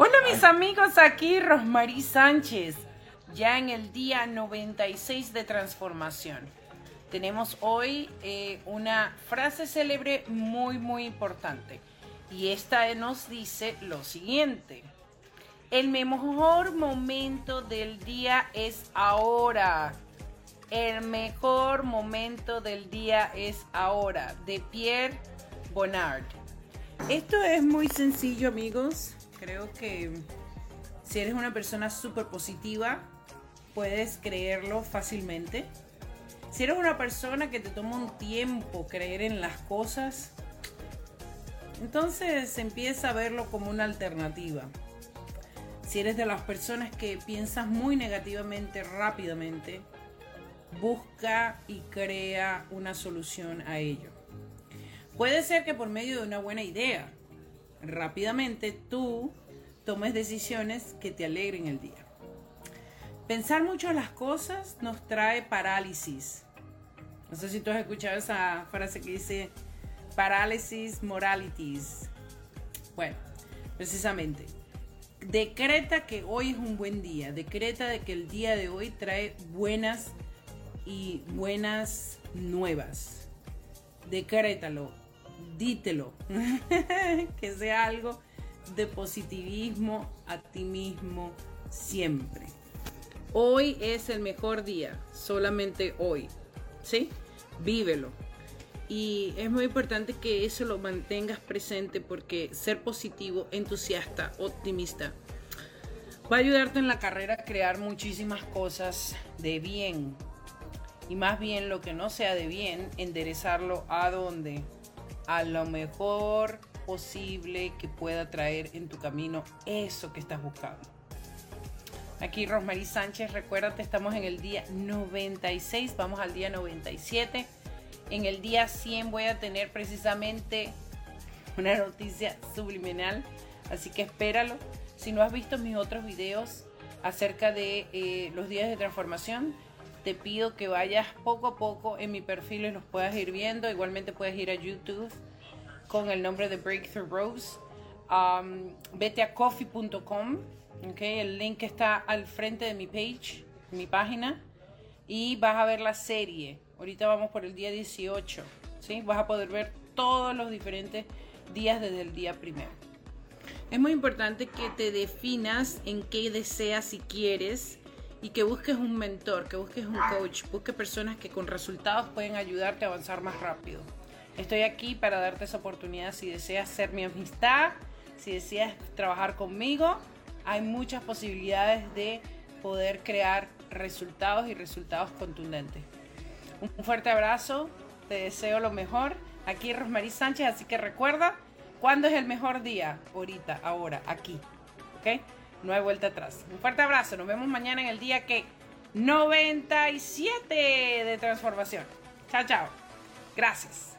Hola mis amigos, aquí Rosmarie Sánchez, ya en el día 96 de transformación. Tenemos hoy eh, una frase célebre muy muy importante y esta nos dice lo siguiente. El mejor momento del día es ahora. El mejor momento del día es ahora, de Pierre Bonnard. Esto es muy sencillo amigos Creo que si eres una persona súper positiva, puedes creerlo fácilmente. Si eres una persona que te toma un tiempo creer en las cosas, entonces empieza a verlo como una alternativa. Si eres de las personas que piensas muy negativamente rápidamente, busca y crea una solución a ello. Puede ser que por medio de una buena idea, rápidamente tú tomes decisiones que te alegren el día. Pensar mucho las cosas nos trae parálisis. No sé si tú has escuchado esa frase que dice parálisis moralities. Bueno, precisamente. Decreta que hoy es un buen día. Decreta de que el día de hoy trae buenas y buenas nuevas. Decrétalo dítelo, que sea algo de positivismo a ti mismo siempre. Hoy es el mejor día, solamente hoy, ¿sí? Vívelo. Y es muy importante que eso lo mantengas presente porque ser positivo, entusiasta, optimista, va a ayudarte en la carrera a crear muchísimas cosas de bien. Y más bien lo que no sea de bien, enderezarlo a donde a lo mejor posible que pueda traer en tu camino eso que estás buscando. Aquí Rosmarie Sánchez, recuérdate, estamos en el día 96, vamos al día 97. En el día 100 voy a tener precisamente una noticia subliminal, así que espéralo. Si no has visto mis otros videos acerca de eh, los días de transformación, te pido que vayas poco a poco en mi perfil y los puedas ir viendo. Igualmente puedes ir a YouTube con el nombre de Breakthrough Rose. Um, vete a coffee.com, okay, el link está al frente de mi page, mi página, y vas a ver la serie. Ahorita vamos por el día 18, ¿sí? Vas a poder ver todos los diferentes días desde el día primero. Es muy importante que te definas en qué deseas y quieres y que busques un mentor, que busques un coach, busques personas que con resultados pueden ayudarte a avanzar más rápido. Estoy aquí para darte esa oportunidad si deseas ser mi amistad, si deseas trabajar conmigo. Hay muchas posibilidades de poder crear resultados y resultados contundentes. Un fuerte abrazo, te deseo lo mejor. Aquí Rosmarie Sánchez, así que recuerda, ¿cuándo es el mejor día? Ahorita, ahora, aquí. ¿Ok? No hay vuelta atrás. Un fuerte abrazo, nos vemos mañana en el día que 97 de transformación. Chao, chao. Gracias.